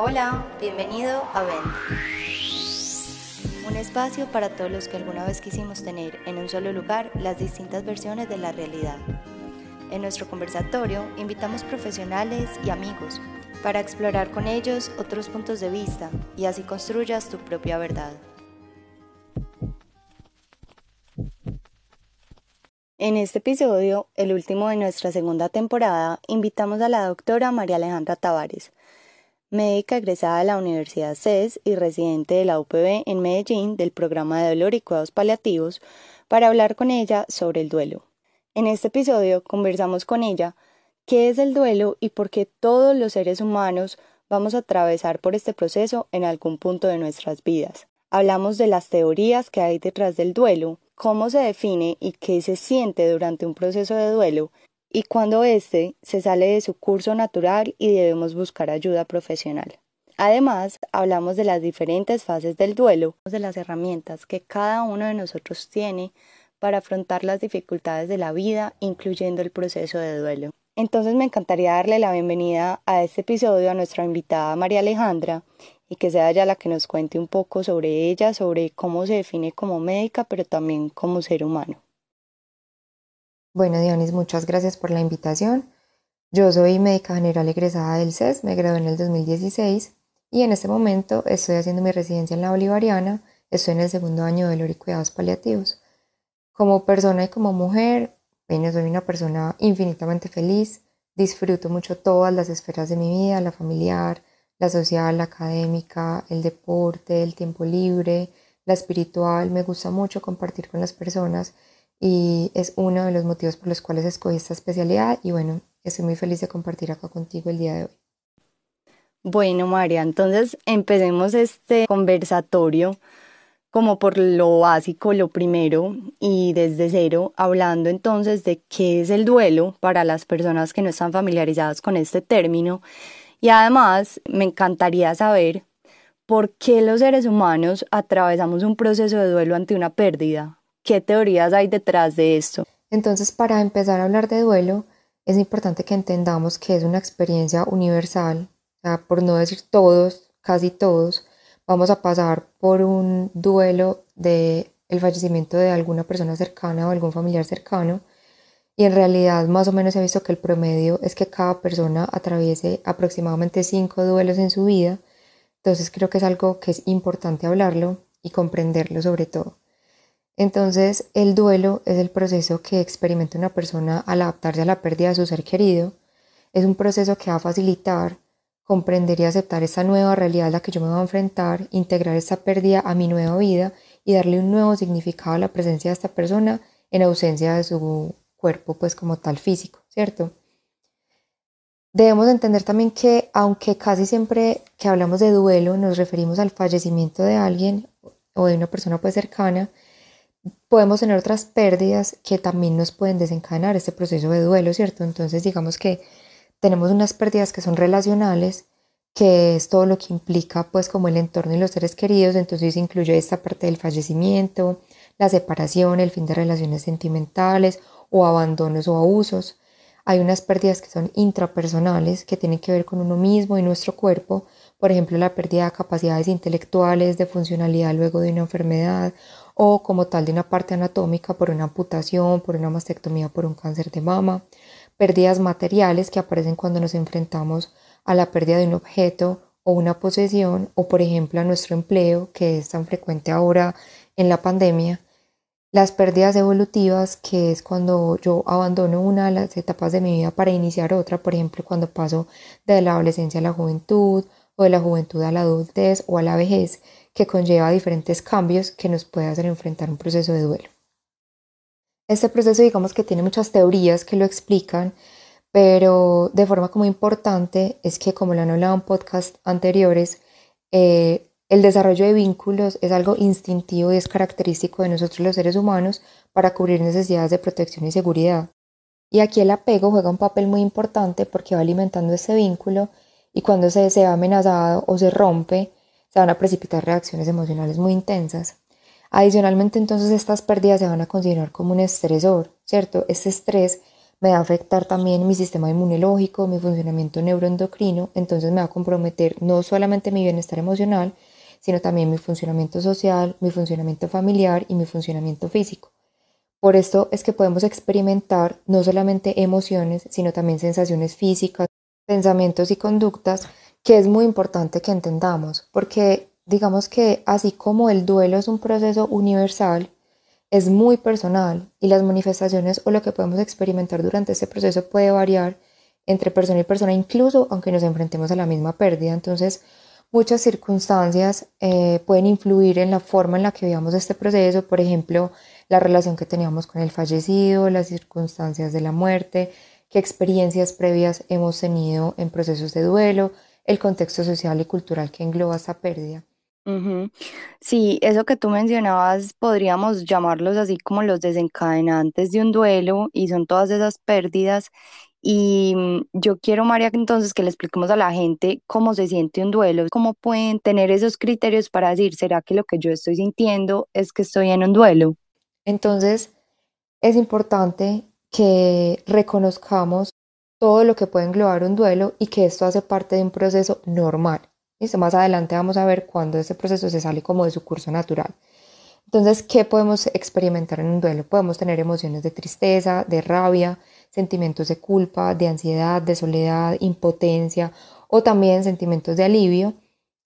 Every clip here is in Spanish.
Hola, bienvenido a Vent. Un espacio para todos los que alguna vez quisimos tener en un solo lugar las distintas versiones de la realidad. En nuestro conversatorio invitamos profesionales y amigos para explorar con ellos otros puntos de vista y así construyas tu propia verdad. En este episodio, el último de nuestra segunda temporada, invitamos a la doctora María Alejandra Tavares, médica egresada de la Universidad CES y residente de la UPB en Medellín del programa de dolor y cuidados paliativos, para hablar con ella sobre el duelo. En este episodio conversamos con ella qué es el duelo y por qué todos los seres humanos vamos a atravesar por este proceso en algún punto de nuestras vidas. Hablamos de las teorías que hay detrás del duelo, cómo se define y qué se siente durante un proceso de duelo y cuando éste se sale de su curso natural y debemos buscar ayuda profesional. Además, hablamos de las diferentes fases del duelo, de las herramientas que cada uno de nosotros tiene para afrontar las dificultades de la vida, incluyendo el proceso de duelo. Entonces me encantaría darle la bienvenida a este episodio a nuestra invitada María Alejandra y que sea ella la que nos cuente un poco sobre ella, sobre cómo se define como médica, pero también como ser humano. Bueno, Dionis, muchas gracias por la invitación. Yo soy médica general egresada del CES, me gradué en el 2016 y en este momento estoy haciendo mi residencia en la Bolivariana, estoy en el segundo año de dolor y cuidados paliativos. Como persona y como mujer, bueno, soy una persona infinitamente feliz, disfruto mucho todas las esferas de mi vida, la familiar, la social, la académica, el deporte, el tiempo libre, la espiritual, me gusta mucho compartir con las personas y es uno de los motivos por los cuales escogí esta especialidad y bueno, estoy muy feliz de compartir acá contigo el día de hoy. Bueno, María, entonces empecemos este conversatorio como por lo básico, lo primero, y desde cero, hablando entonces de qué es el duelo para las personas que no están familiarizadas con este término. Y además, me encantaría saber por qué los seres humanos atravesamos un proceso de duelo ante una pérdida. ¿Qué teorías hay detrás de esto? Entonces, para empezar a hablar de duelo, es importante que entendamos que es una experiencia universal, por no decir todos, casi todos, vamos a pasar por un duelo de el fallecimiento de alguna persona cercana o algún familiar cercano y en realidad más o menos he visto que el promedio es que cada persona atraviese aproximadamente cinco duelos en su vida, entonces creo que es algo que es importante hablarlo y comprenderlo sobre todo. Entonces, el duelo es el proceso que experimenta una persona al adaptarse a la pérdida de su ser querido. Es un proceso que va a facilitar comprender y aceptar esa nueva realidad a la que yo me voy a enfrentar, integrar esa pérdida a mi nueva vida y darle un nuevo significado a la presencia de esta persona en ausencia de su cuerpo, pues como tal físico, ¿cierto? Debemos entender también que aunque casi siempre que hablamos de duelo nos referimos al fallecimiento de alguien o de una persona pues cercana, podemos tener otras pérdidas que también nos pueden desencadenar este proceso de duelo, ¿cierto? Entonces digamos que tenemos unas pérdidas que son relacionales, que es todo lo que implica pues como el entorno y los seres queridos, entonces incluye esta parte del fallecimiento, la separación, el fin de relaciones sentimentales o abandonos o abusos. Hay unas pérdidas que son intrapersonales, que tienen que ver con uno mismo y nuestro cuerpo, por ejemplo la pérdida de capacidades intelectuales, de funcionalidad luego de una enfermedad o como tal de una parte anatómica por una amputación, por una mastectomía, por un cáncer de mama, pérdidas materiales que aparecen cuando nos enfrentamos a la pérdida de un objeto o una posesión o por ejemplo a nuestro empleo que es tan frecuente ahora en la pandemia, las pérdidas evolutivas que es cuando yo abandono una de las etapas de mi vida para iniciar otra, por ejemplo cuando paso de la adolescencia a la juventud o de la juventud a la adultez o a la vejez que conlleva diferentes cambios que nos puede hacer enfrentar un proceso de duelo. Este proceso digamos que tiene muchas teorías que lo explican, pero de forma como importante es que como lo han hablado en podcast anteriores, eh, el desarrollo de vínculos es algo instintivo y es característico de nosotros los seres humanos para cubrir necesidades de protección y seguridad. Y aquí el apego juega un papel muy importante porque va alimentando ese vínculo y cuando se, se ve amenazado o se rompe, se van a precipitar reacciones emocionales muy intensas. Adicionalmente, entonces estas pérdidas se van a considerar como un estresor, ¿cierto? Este estrés me va a afectar también mi sistema inmunológico, mi funcionamiento neuroendocrino, entonces me va a comprometer no solamente mi bienestar emocional, sino también mi funcionamiento social, mi funcionamiento familiar y mi funcionamiento físico. Por esto es que podemos experimentar no solamente emociones, sino también sensaciones físicas, pensamientos y conductas, que es muy importante que entendamos, porque digamos que así como el duelo es un proceso universal, es muy personal y las manifestaciones o lo que podemos experimentar durante este proceso puede variar entre persona y persona, incluso aunque nos enfrentemos a la misma pérdida. Entonces, muchas circunstancias eh, pueden influir en la forma en la que veamos este proceso, por ejemplo, la relación que teníamos con el fallecido, las circunstancias de la muerte, qué experiencias previas hemos tenido en procesos de duelo, el contexto social y cultural que engloba esta pérdida. Sí, eso que tú mencionabas, podríamos llamarlos así como los desencadenantes de un duelo y son todas esas pérdidas. Y mm, yo quiero, María, entonces que le expliquemos a la gente cómo se siente un duelo, cómo pueden tener esos criterios para decir, ¿será que lo que yo estoy sintiendo es que estoy en un duelo? Entonces, es importante que reconozcamos todo lo que puede englobar un duelo y que esto hace parte de un proceso normal. Listo, más adelante vamos a ver cuando ese proceso se sale como de su curso natural. Entonces, ¿qué podemos experimentar en un duelo? Podemos tener emociones de tristeza, de rabia, sentimientos de culpa, de ansiedad, de soledad, impotencia o también sentimientos de alivio,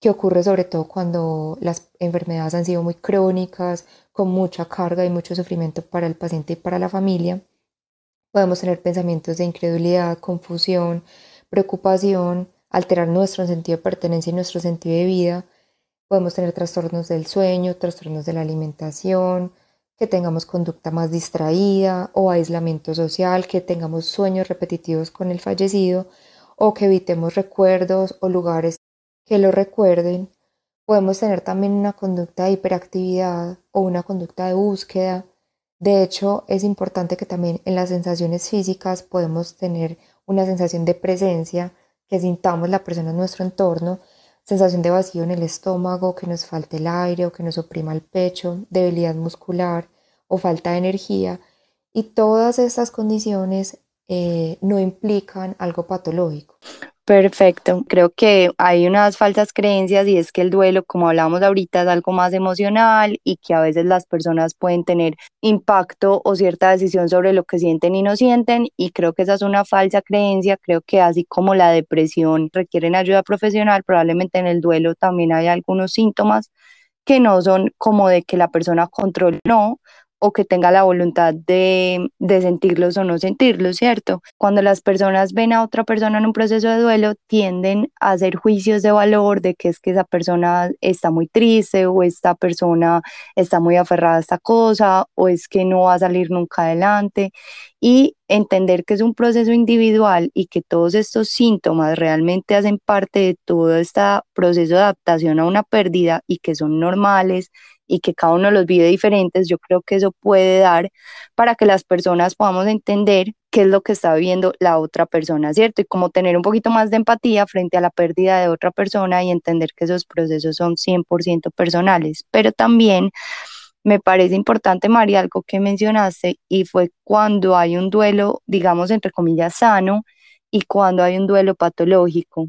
que ocurre sobre todo cuando las enfermedades han sido muy crónicas, con mucha carga y mucho sufrimiento para el paciente y para la familia. Podemos tener pensamientos de incredulidad, confusión, preocupación, alterar nuestro sentido de pertenencia y nuestro sentido de vida. Podemos tener trastornos del sueño, trastornos de la alimentación, que tengamos conducta más distraída o aislamiento social, que tengamos sueños repetitivos con el fallecido o que evitemos recuerdos o lugares que lo recuerden. Podemos tener también una conducta de hiperactividad o una conducta de búsqueda. De hecho, es importante que también en las sensaciones físicas podemos tener una sensación de presencia que sintamos la persona en nuestro entorno, sensación de vacío en el estómago, que nos falte el aire o que nos oprima el pecho, debilidad muscular o falta de energía. Y todas estas condiciones eh, no implican algo patológico. Perfecto. Creo que hay unas falsas creencias y es que el duelo, como hablábamos ahorita, es algo más emocional y que a veces las personas pueden tener impacto o cierta decisión sobre lo que sienten y no sienten y creo que esa es una falsa creencia. Creo que así como la depresión requieren ayuda profesional, probablemente en el duelo también hay algunos síntomas que no son como de que la persona controle, no, o que tenga la voluntad de, sentirlos o no sentirlos, ¿cierto? Cuando las personas ven a otra persona en un proceso de duelo, tienden a hacer juicios de valor de que es que esa persona está muy triste o esta persona está muy aferrada a esta cosa o es que no va a salir nunca adelante y entender que es un proceso individual y que todos estos síntomas realmente hacen parte de todo este proceso de adaptación a una pérdida y que son normales y que cada uno los vive diferentes, yo creo que eso puede dar para que las personas podamos entender qué es lo que está viviendo la otra persona, ¿cierto? Y como tener un poquito más de empatía frente a la pérdida de otra persona y entender que esos procesos son 100% personales, pero también me parece importante, María, algo que mencionaste, y fue cuando hay un duelo, digamos, entre comillas, sano y cuando hay un duelo patológico.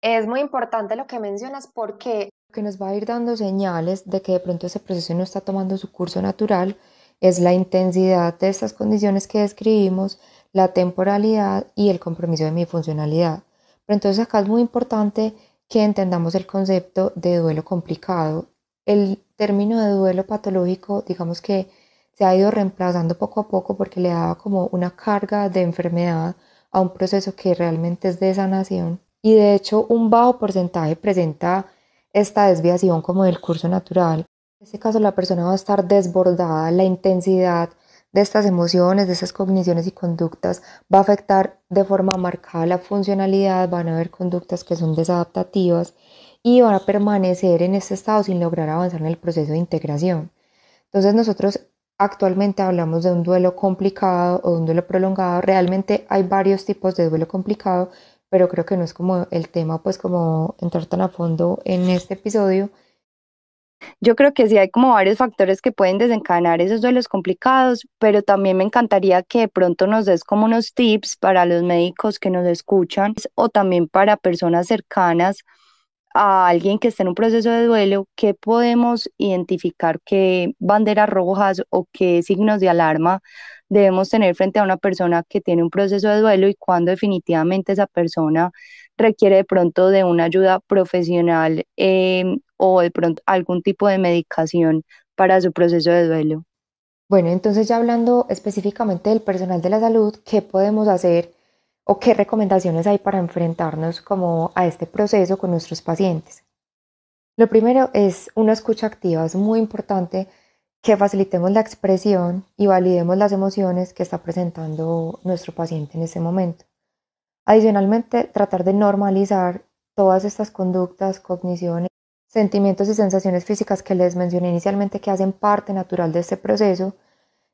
Es muy importante lo que mencionas porque que nos va a ir dando señales de que de pronto ese proceso no está tomando su curso natural es la intensidad de estas condiciones que describimos, la temporalidad y el compromiso de mi funcionalidad. Pero entonces acá es muy importante que entendamos el concepto de duelo complicado. El término de duelo patológico, digamos que se ha ido reemplazando poco a poco porque le daba como una carga de enfermedad a un proceso que realmente es de sanación. Y de hecho un bajo porcentaje presenta esta desviación como del curso natural. En este caso la persona va a estar desbordada, la intensidad de estas emociones, de esas cogniciones y conductas va a afectar de forma marcada la funcionalidad, van a haber conductas que son desadaptativas y van a permanecer en este estado sin lograr avanzar en el proceso de integración. Entonces nosotros actualmente hablamos de un duelo complicado o un duelo prolongado. Realmente hay varios tipos de duelo complicado, pero creo que no es como el tema, pues como entrar tan a fondo en este episodio. Yo creo que sí hay como varios factores que pueden desencadenar esos duelos complicados, pero también me encantaría que de pronto nos des como unos tips para los médicos que nos escuchan o también para personas cercanas a alguien que esté en un proceso de duelo, ¿qué podemos identificar, qué banderas rojas o qué signos de alarma debemos tener frente a una persona que tiene un proceso de duelo y cuando definitivamente esa persona requiere de pronto de una ayuda profesional em, o de pronto algún tipo de medicación para su proceso de duelo. Bueno, entonces ya hablando específicamente del personal de la salud, ¿qué podemos hacer o qué recomendaciones hay para enfrentarnos como a este proceso con nuestros pacientes? Lo primero es una escucha activa, es muy importante que facilitemos la expresión y validemos las emociones que está presentando nuestro paciente en ese momento. Adicionalmente, tratar de normalizar todas estas conductas, cogniciones, sentimientos y sensaciones físicas que les mencioné inicialmente que hacen parte natural de este proceso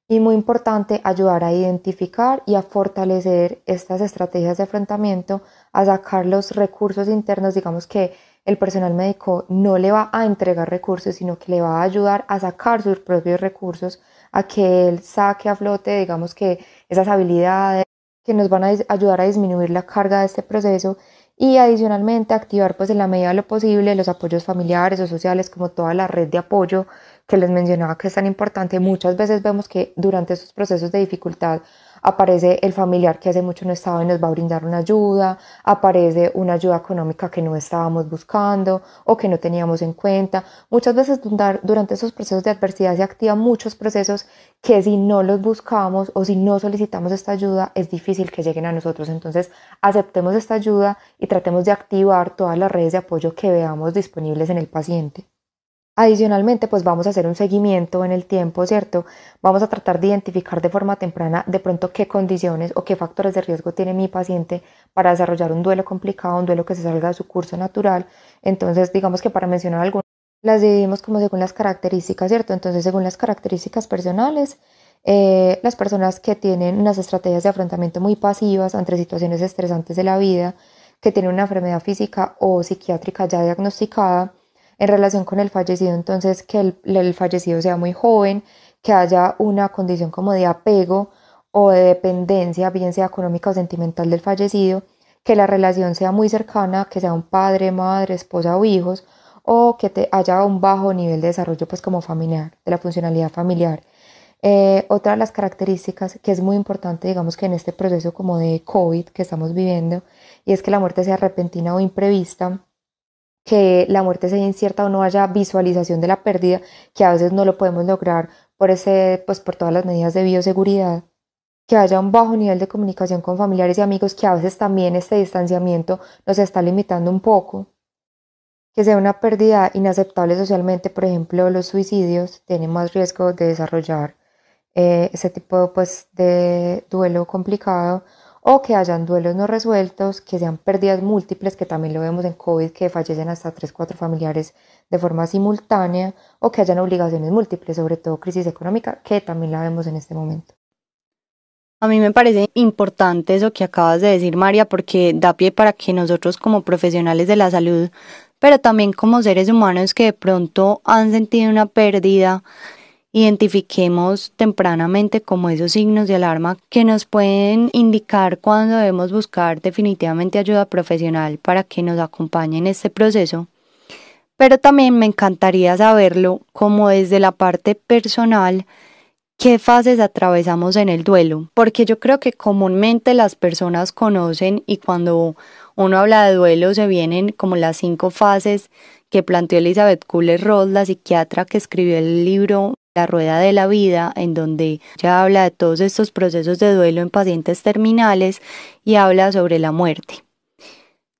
y muy importante ayudar a identificar y a fortalecer estas estrategias de enfrentamiento, a sacar los recursos internos, digamos que el personal médico no le va a entregar recursos, sino que le va a ayudar a sacar sus propios recursos, a que él saque a flote, digamos que esas habilidades, que nos van a ayudar a disminuir la carga de este proceso y adicionalmente activar pues en la medida de lo posible los apoyos familiares o sociales como toda la red de apoyo que les mencionaba que es tan importante. Muchas veces vemos que durante estos procesos de dificultad aparece el familiar que hace mucho no estaba y nos va a brindar una ayuda, aparece una ayuda económica que no estábamos buscando o que no teníamos en cuenta. Muchas veces durante esos procesos de adversidad se activan muchos procesos que si no los buscamos o si no solicitamos esta ayuda es difícil que lleguen a nosotros. Entonces aceptemos esta ayuda y tratemos de activar todas las redes de apoyo que veamos disponibles en el paciente. Adicionalmente, pues vamos a hacer un seguimiento en el tiempo, ¿cierto? Vamos a tratar de identificar de forma temprana de pronto qué condiciones o qué factores de riesgo tiene mi paciente para desarrollar un duelo complicado, un duelo que se salga de su curso natural. Entonces, digamos que para mencionar algunas, las dividimos como según las características, ¿cierto? Entonces, según las características personales, eh, las personas que tienen unas estrategias de afrontamiento muy pasivas ante situaciones estresantes de la vida, que tienen una enfermedad física o psiquiátrica ya diagnosticada, en relación con el fallecido, entonces que el, fallecido sea muy joven, que haya una condición como de apego o de dependencia, bien sea económica o sentimental del fallecido, que la relación sea muy cercana, que sea un padre, madre, esposa o hijos, o que te haya un bajo nivel de desarrollo pues como familiar, de la funcionalidad familiar. Eh, otra de las características que es muy importante, digamos que en este proceso como de COVID que estamos viviendo, y es que la muerte sea repentina o imprevista, que la muerte sea incierta o no haya visualización de la pérdida, que a veces no lo podemos lograr por, ese, pues por todas las medidas de bioseguridad, que haya un bajo nivel de comunicación con familiares y amigos, que a veces también este distanciamiento nos está limitando un poco, que sea una pérdida inaceptable socialmente, por ejemplo, los suicidios tienen más riesgo de desarrollar eh, ese tipo pues, de duelo complicado o que hayan duelos no resueltos, que sean pérdidas múltiples, que también lo vemos en COVID, que fallecen hasta 3, 4 familiares de forma simultánea, o que hayan obligaciones múltiples, sobre todo crisis económica, que también la vemos en este momento. A mí me parece importante eso que acabas de decir, María, porque da pie para que nosotros como profesionales de la salud, pero también como seres humanos que de pronto han sentido una pérdida, identifiquemos tempranamente como esos signos de alarma que nos pueden indicar cuando debemos buscar definitivamente ayuda profesional para que nos acompañe en este proceso. Pero también me encantaría saberlo como desde la parte personal, qué fases atravesamos en el duelo, porque yo creo que comúnmente las personas conocen y cuando uno habla de duelo se vienen como las cinco fases que planteó Elizabeth Kubler-Ross, la psiquiatra que escribió el libro la rueda de la vida, en donde ya habla de todos estos procesos de duelo en pacientes terminales y habla sobre la muerte.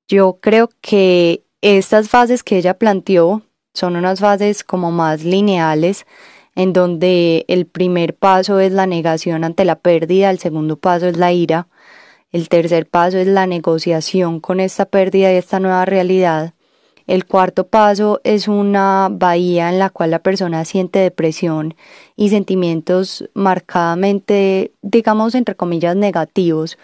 Yo creo que estas fases que ella planteó son unas fases como más lineales, en donde el primer paso es la negación ante la pérdida, el segundo paso es la ira, el tercer paso es la negociación con esta pérdida y esta nueva realidad, el cuarto paso es una bahía en la cual la persona siente depresión y sentimientos marcadamente, digamos, entre comillas, negativos,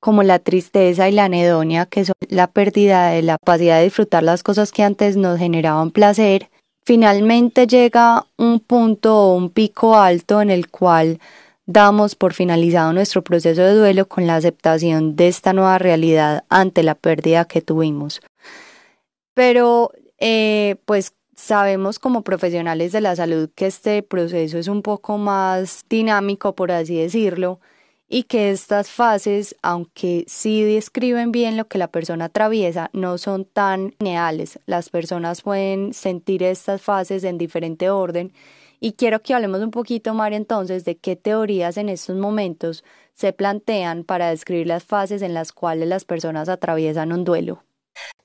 como la tristeza y la anedonia, que son la pérdida de la capacidad de disfrutar las cosas que antes nos generaban placer. finalmente llega un punto o un pico alto en el cual damos por finalizado nuestro proceso de duelo con la aceptación de esta nueva realidad ante la pérdida que tuvimos. Pero eh, pues sabemos como profesionales de la salud que este proceso es un poco más dinámico, por así decirlo, y que estas fases, aunque sí describen bien lo que la persona atraviesa, no son tan lineales. Las personas pueden sentir estas fases en diferente orden y quiero que hablemos un poquito, María, entonces, de qué teorías en estos momentos se plantean para describir las fases en las cuales las personas atraviesan un duelo.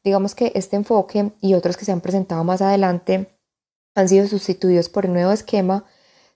Digamos que este enfoque y otros que se han presentado más adelante han sido sustituidos por un nuevo esquema,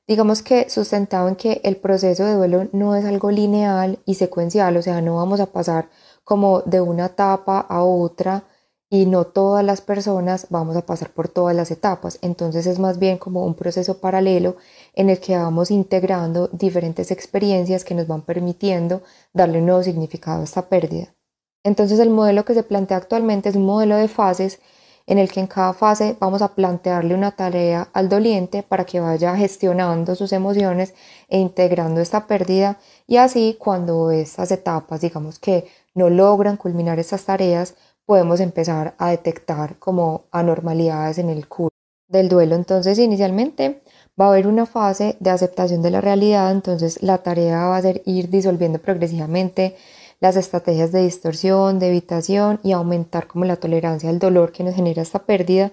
digamos que sustentado en que el proceso de duelo no es algo lineal y secuencial, o sea, no vamos a pasar como de una etapa a otra y no todas las personas vamos a pasar por todas las etapas. Entonces es más bien como un proceso paralelo en el que vamos integrando diferentes experiencias que nos van permitiendo darle un nuevo significado a esta pérdida. Entonces el modelo que se plantea actualmente es un modelo de fases en el que en cada fase vamos a plantearle una tarea al doliente para que vaya gestionando sus emociones e integrando esta pérdida y así cuando estas etapas digamos que no logran culminar estas tareas podemos empezar a detectar como anormalidades en el curso del duelo. Entonces, inicialmente va a haber una fase de aceptación de la realidad, entonces la tarea va a ser ir disolviendo progresivamente las estrategias de distorsión, de evitación y aumentar como la tolerancia al dolor que nos genera esta pérdida.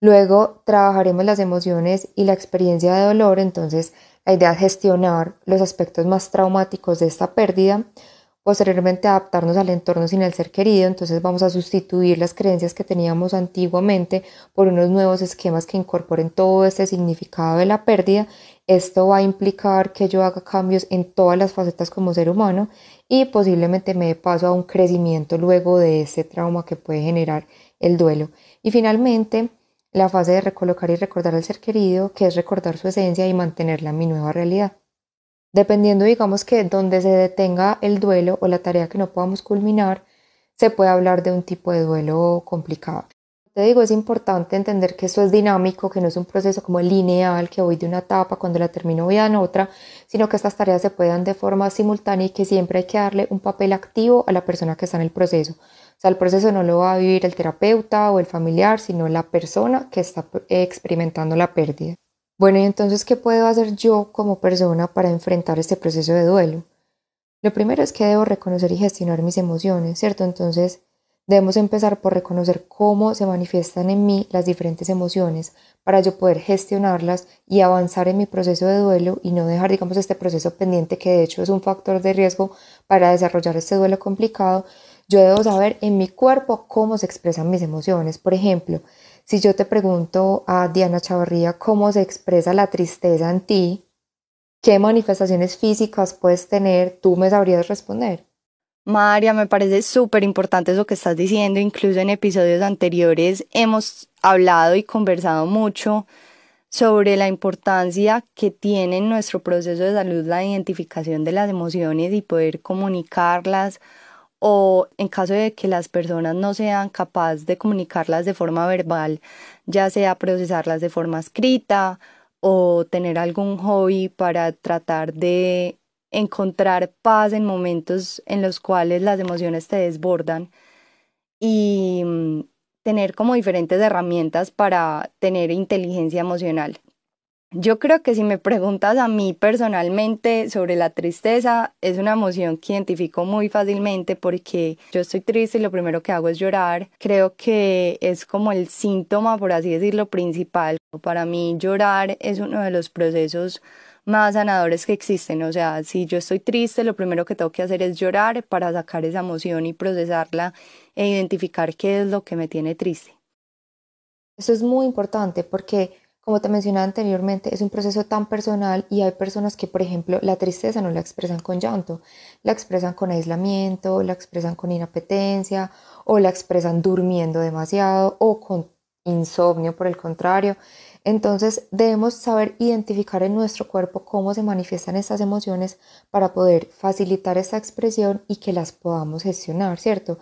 Luego trabajaremos las emociones y la experiencia de dolor, entonces la idea es gestionar los aspectos más traumáticos de esta pérdida posteriormente adaptarnos al entorno sin el ser querido, entonces vamos a sustituir las creencias que teníamos antiguamente por unos nuevos esquemas que incorporen todo este significado de la pérdida. Esto va a implicar que yo haga cambios en todas las facetas como ser humano y posiblemente me dé paso a un crecimiento luego de ese trauma que puede generar el duelo. Y finalmente, la fase de recolocar y recordar al ser querido, que es recordar su esencia y mantenerla en mi nueva realidad. Dependiendo, digamos que donde se detenga el duelo o la tarea que no podamos culminar, se puede hablar de un tipo de duelo complicado. Te digo, es importante entender que esto es dinámico, que no es un proceso como lineal, que voy de una etapa, cuando la termino voy a otra, sino que estas tareas se puedan de forma simultánea y que siempre hay que darle un papel activo a la persona que está en el proceso. O sea, el proceso no lo va a vivir el terapeuta o el familiar, sino la persona que está experimentando la pérdida. Bueno, y entonces, ¿qué puedo hacer yo como persona para enfrentar este proceso de duelo? Lo primero es que debo reconocer y gestionar mis emociones, ¿cierto? Entonces, debemos empezar por reconocer cómo se manifiestan en mí las diferentes emociones para yo poder gestionarlas y avanzar en mi proceso de duelo y no dejar, digamos, este proceso pendiente que de hecho es un factor de riesgo para desarrollar este duelo complicado. Yo debo saber en mi cuerpo cómo se expresan mis emociones. Por ejemplo, si yo te pregunto a Diana Chavarría cómo se expresa la tristeza en ti, ¿qué manifestaciones físicas puedes tener? ¿Tú me sabrías responder? María, me parece súper importante eso que estás diciendo. Incluso en episodios anteriores hemos hablado y conversado mucho sobre la importancia que tiene en nuestro proceso de salud la identificación de las emociones y poder comunicarlas o en caso de que las personas no sean capaces de comunicarlas de forma verbal, ya sea procesarlas de forma escrita o tener algún hobby para tratar de encontrar paz en momentos en los cuales las emociones te desbordan y mm, tener como diferentes herramientas para tener inteligencia emocional. Yo creo que si me preguntas a mí personalmente sobre la tristeza, es una emoción que identifico muy fácilmente porque yo estoy triste y lo primero que hago es llorar. Creo que es como el síntoma, por así decirlo, principal. Para mí llorar es uno de los procesos más sanadores que existen. O sea, si yo estoy triste, lo primero que tengo que hacer es llorar para sacar esa emoción y procesarla e identificar qué es lo que me tiene triste. Eso es muy importante porque como te mencionaba anteriormente, es un proceso tan personal y hay personas que, por ejemplo, la tristeza no la expresan con llanto, la expresan con aislamiento, la expresan con inapetencia o la expresan durmiendo demasiado o con insomnio, por el contrario. Entonces debemos saber identificar en nuestro cuerpo cómo se manifiestan estas emociones para poder facilitar esta expresión y que las podamos gestionar, ¿cierto?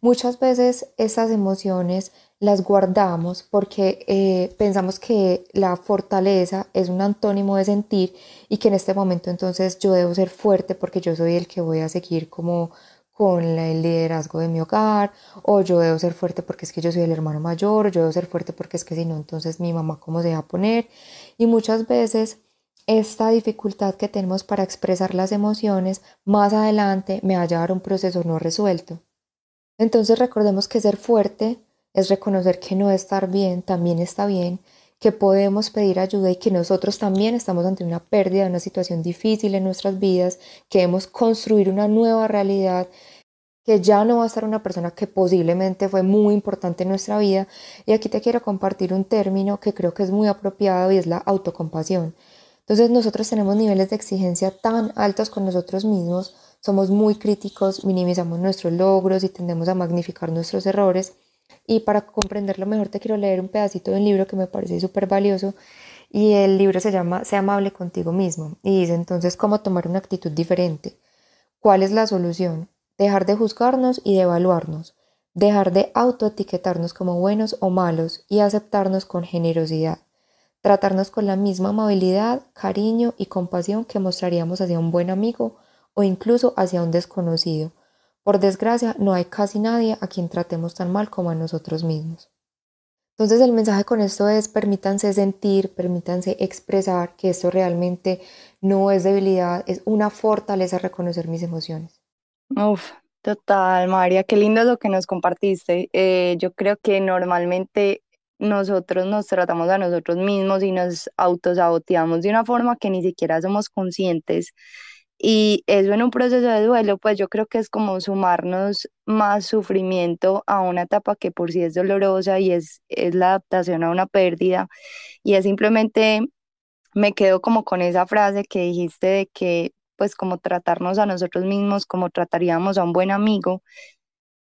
Muchas veces estas emociones las guardamos porque eh, pensamos que la fortaleza es un antónimo de sentir y que en este momento entonces yo debo ser fuerte porque yo soy el que voy a seguir como con el liderazgo de mi hogar, o yo debo ser fuerte porque es que yo soy el hermano mayor, o yo debo ser fuerte porque es que si no, entonces mi mamá cómo se va a poner. Y muchas veces esta dificultad que tenemos para expresar las emociones más adelante me va a llevar a un proceso no resuelto. Entonces recordemos que ser fuerte es reconocer que no estar bien también está bien, que podemos pedir ayuda y que nosotros también estamos ante una pérdida, una situación difícil en nuestras vidas, que construir una nueva realidad, que ya no va a ser una persona que posiblemente fue muy importante en nuestra vida. Y aquí te quiero compartir un término que creo que es muy apropiado y es la autocompasión. Entonces nosotros tenemos niveles de exigencia tan altos con nosotros mismos, somos muy críticos, minimizamos nuestros logros y tendemos a magnificar nuestros errores y para comprenderlo mejor te quiero leer un pedacito de un libro que me parece súper valioso y el libro se llama Sea amable contigo mismo y dice entonces cómo tomar una actitud diferente. ¿Cuál es la solución? Dejar de juzgarnos y de evaluarnos, dejar de autoetiquetarnos como buenos o malos y aceptarnos con generosidad, tratarnos con la misma amabilidad, cariño y compasión que mostraríamos hacia un buen amigo o incluso hacia un desconocido por desgracia, no hay casi nadie a quien tratemos tan mal como a nosotros mismos. Entonces el mensaje con esto es permítanse sentir, permítanse expresar que esto realmente no es debilidad, es una fortaleza reconocer mis emociones. Uf, total, María, qué lindo lo que nos compartiste. Eh, yo creo que normalmente nosotros nos tratamos a nosotros mismos y nos autosaboteamos de una forma que ni siquiera somos conscientes y eso en un proceso de duelo, pues yo creo que es como sumarnos más sufrimiento a una etapa que por sí es dolorosa y es, es la adaptación a una pérdida. Y es simplemente, me quedo como con esa frase que dijiste de que pues como tratarnos a nosotros mismos como trataríamos a un buen amigo,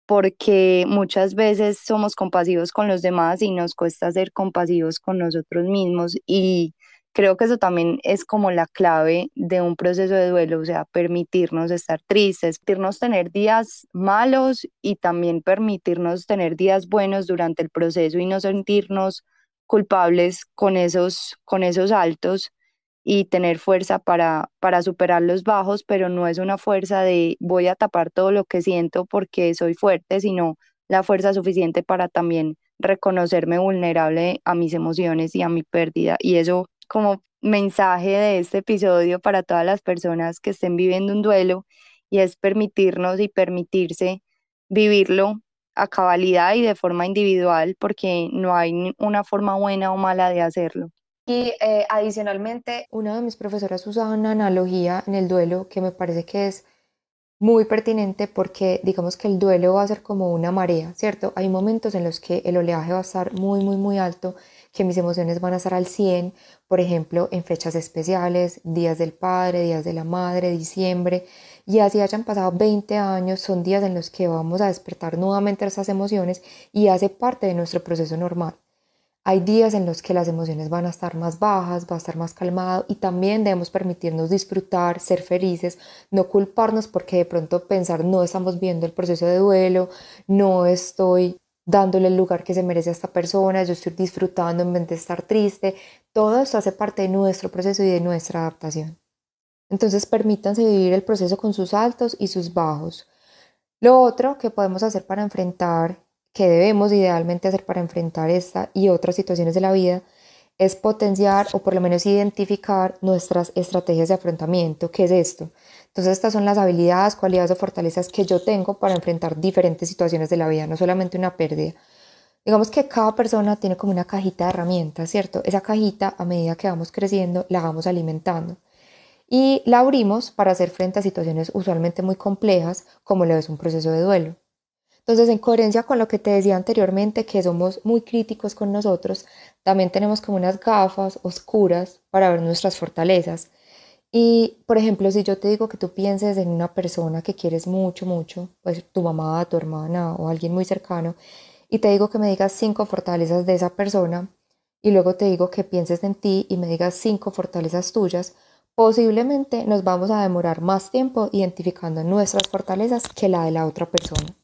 porque muchas veces somos compasivos con los demás y nos cuesta ser compasivos con nosotros mismos y Creo que eso también es como la clave de un proceso de duelo, o sea, permitirnos estar tristes, permitirnos tener días malos y también permitirnos tener días buenos durante el proceso y no sentirnos culpables con esos, con esos altos y tener fuerza para, para superar los bajos, pero no es una fuerza de voy a tapar todo lo que siento porque soy fuerte, sino la fuerza suficiente para también reconocerme vulnerable a mis emociones y a mi pérdida. Y eso como mensaje de este episodio para todas las personas que estén viviendo un duelo y es permitirnos y permitirse vivirlo a cabalidad y de forma individual porque no hay una forma buena o mala de hacerlo. Y eh, adicionalmente, una de mis profesoras usaba una analogía en el duelo que me parece que es muy pertinente porque digamos que el duelo va a ser como una marea, ¿cierto? Hay momentos en los que el oleaje va a estar muy, muy, muy alto que mis emociones van a estar al 100, por ejemplo, en fechas especiales, días del padre, días de la madre, diciembre, y así hayan pasado 20 años, son días en los que vamos a despertar nuevamente esas emociones y hace parte de nuestro proceso normal. Hay días en los que las emociones van a estar más bajas, va a estar más calmado y también debemos permitirnos disfrutar, ser felices, no culparnos porque de pronto pensar no estamos viendo el proceso de duelo, no estoy dándole el lugar que se merece a esta persona, yo estoy disfrutando en vez de estar triste. Todo esto hace parte de nuestro proceso y de nuestra adaptación. Entonces permítanse vivir el proceso con sus altos y sus bajos. Lo otro que podemos hacer para enfrentar, que debemos idealmente hacer para enfrentar esta y otras situaciones de la vida, es potenciar o por lo menos identificar nuestras estrategias de afrontamiento. ¿Qué es esto? Entonces estas son las habilidades, cualidades o fortalezas que yo tengo para enfrentar diferentes situaciones de la vida, no solamente una pérdida. Digamos que cada persona tiene como una cajita de herramientas, ¿cierto? Esa cajita a medida que vamos creciendo la vamos alimentando y la abrimos para hacer frente a situaciones usualmente muy complejas como lo es un proceso de duelo. Entonces, en coherencia con lo que te decía anteriormente, que somos muy críticos con nosotros, también tenemos como unas gafas oscuras para ver nuestras fortalezas y, por ejemplo, si yo te digo que tú pienses en una persona que quieres mucho, mucho, pues tu mamá, tu hermana o alguien muy cercano, y te digo que me digas cinco fortalezas de esa persona, y luego te digo que pienses en ti y me digas cinco fortalezas tuyas, posiblemente nos vamos a demorar más tiempo identificando nuestras fortalezas que la de la otra persona.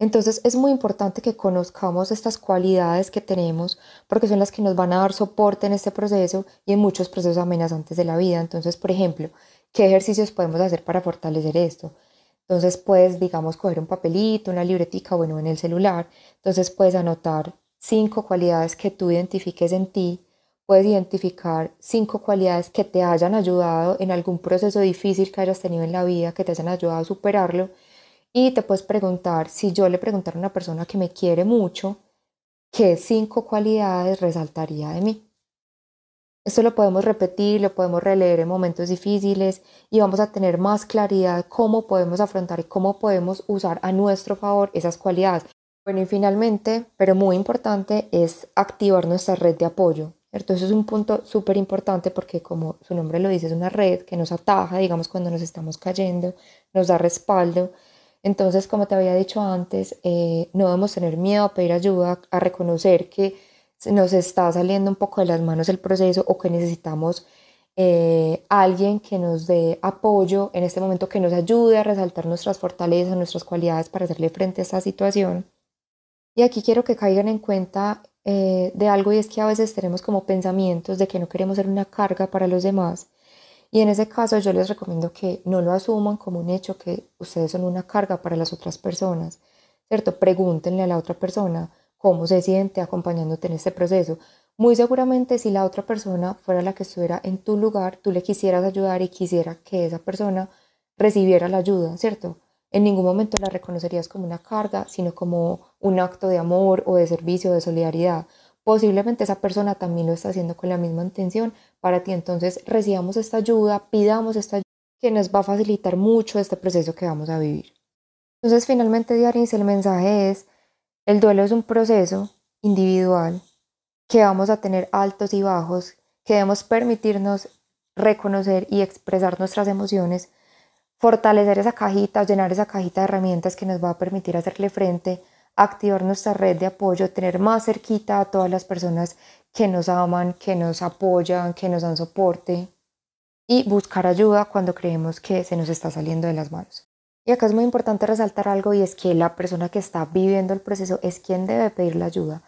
Entonces es muy importante que conozcamos estas cualidades que tenemos porque son las que nos van a dar soporte en este proceso y en muchos procesos amenazantes de la vida. Entonces, por ejemplo, ¿qué ejercicios podemos hacer para fortalecer esto? Entonces puedes, digamos, coger un papelito, una libretica, bueno, en el celular. Entonces puedes anotar cinco cualidades que tú identifiques en ti. Puedes identificar cinco cualidades que te hayan ayudado en algún proceso difícil que hayas tenido en la vida, que te hayan ayudado a superarlo y te puedes preguntar, si yo le preguntara a una persona que me quiere mucho, ¿qué cinco cualidades resaltaría de mí? Esto lo podemos repetir, lo podemos releer en momentos difíciles y vamos a tener más claridad cómo podemos afrontar y cómo podemos usar a nuestro favor esas cualidades. Bueno, y finalmente, pero muy importante, es activar nuestra red de apoyo. Eso es un punto súper importante porque, como su nombre lo dice, es una red que nos ataja, digamos, cuando nos estamos cayendo, nos da respaldo entonces, como te había dicho antes, eh, no debemos tener miedo a pedir ayuda, a reconocer que nos está saliendo un poco de las manos el proceso o que necesitamos eh, alguien que nos dé apoyo en este momento, que nos ayude a resaltar nuestras fortalezas, nuestras cualidades para hacerle frente a esta situación. Y aquí quiero que caigan en cuenta eh, de algo y es que a veces tenemos como pensamientos de que no queremos ser una carga para los demás y en ese caso yo les recomiendo que no lo asuman como un hecho que ustedes son una carga para las otras personas, ¿cierto? Pregúntenle a la otra persona cómo se siente acompañándote en este proceso. Muy seguramente si la otra persona fuera la que estuviera en tu lugar, tú le quisieras ayudar y quisiera que esa persona recibiera la ayuda, ¿cierto? En ningún momento la reconocerías como una carga, sino como un acto de amor o de servicio, de solidaridad posiblemente esa persona también lo está haciendo con la misma intención para ti. Entonces recibamos esta ayuda, pidamos esta ayuda que nos va a facilitar mucho este proceso que vamos a vivir. Entonces finalmente, Diaris, el mensaje es, el duelo es un proceso individual que vamos a tener altos y bajos, que debemos permitirnos reconocer y expresar nuestras emociones, fortalecer esa cajita, llenar esa cajita de herramientas que nos va a permitir hacerle frente activar nuestra red de apoyo, tener más cerquita a todas las personas que nos aman, que nos apoyan, que nos dan soporte y buscar ayuda cuando creemos que se nos está saliendo de las manos. Y acá es muy importante resaltar algo y es que la persona que está viviendo el proceso es quien debe pedir la ayuda.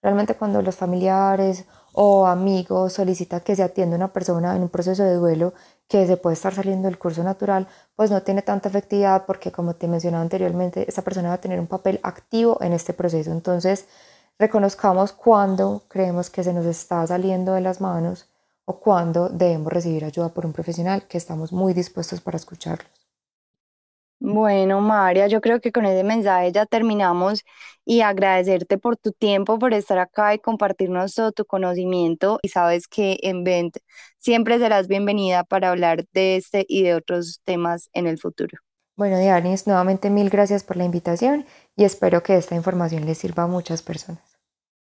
Realmente cuando los familiares o amigos solicitan que se atienda una persona en un proceso de duelo que se puede estar saliendo del curso natural, pues no tiene tanta efectividad porque como te mencionaba anteriormente, esa persona va a tener un papel activo en este proceso. Entonces, reconozcamos cuándo creemos que se nos está saliendo de las manos o cuándo debemos recibir ayuda por un profesional que estamos muy dispuestos para escucharlos. Bueno, María, yo creo que con ese mensaje ya terminamos y agradecerte por tu tiempo, por estar acá y compartirnos todo tu conocimiento. Y sabes que en Vent siempre serás bienvenida para hablar de este y de otros temas en el futuro. Bueno, Dianis, nuevamente mil gracias por la invitación y espero que esta información les sirva a muchas personas.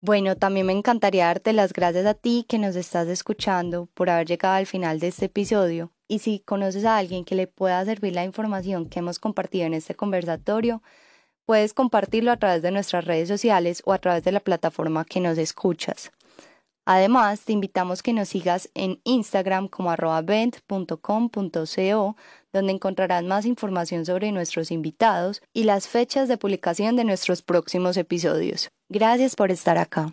Bueno, también me encantaría darte las gracias a ti que nos estás escuchando por haber llegado al final de este episodio y si conoces a alguien que le pueda servir la información que hemos compartido en este conversatorio, puedes compartirlo a través de nuestras redes sociales o a través de la plataforma que nos escuchas. Además, te invitamos que nos sigas en Instagram como vent.com.co, donde encontrarás más información sobre nuestros invitados y las fechas de publicación de nuestros próximos episodios. Gracias por estar acá.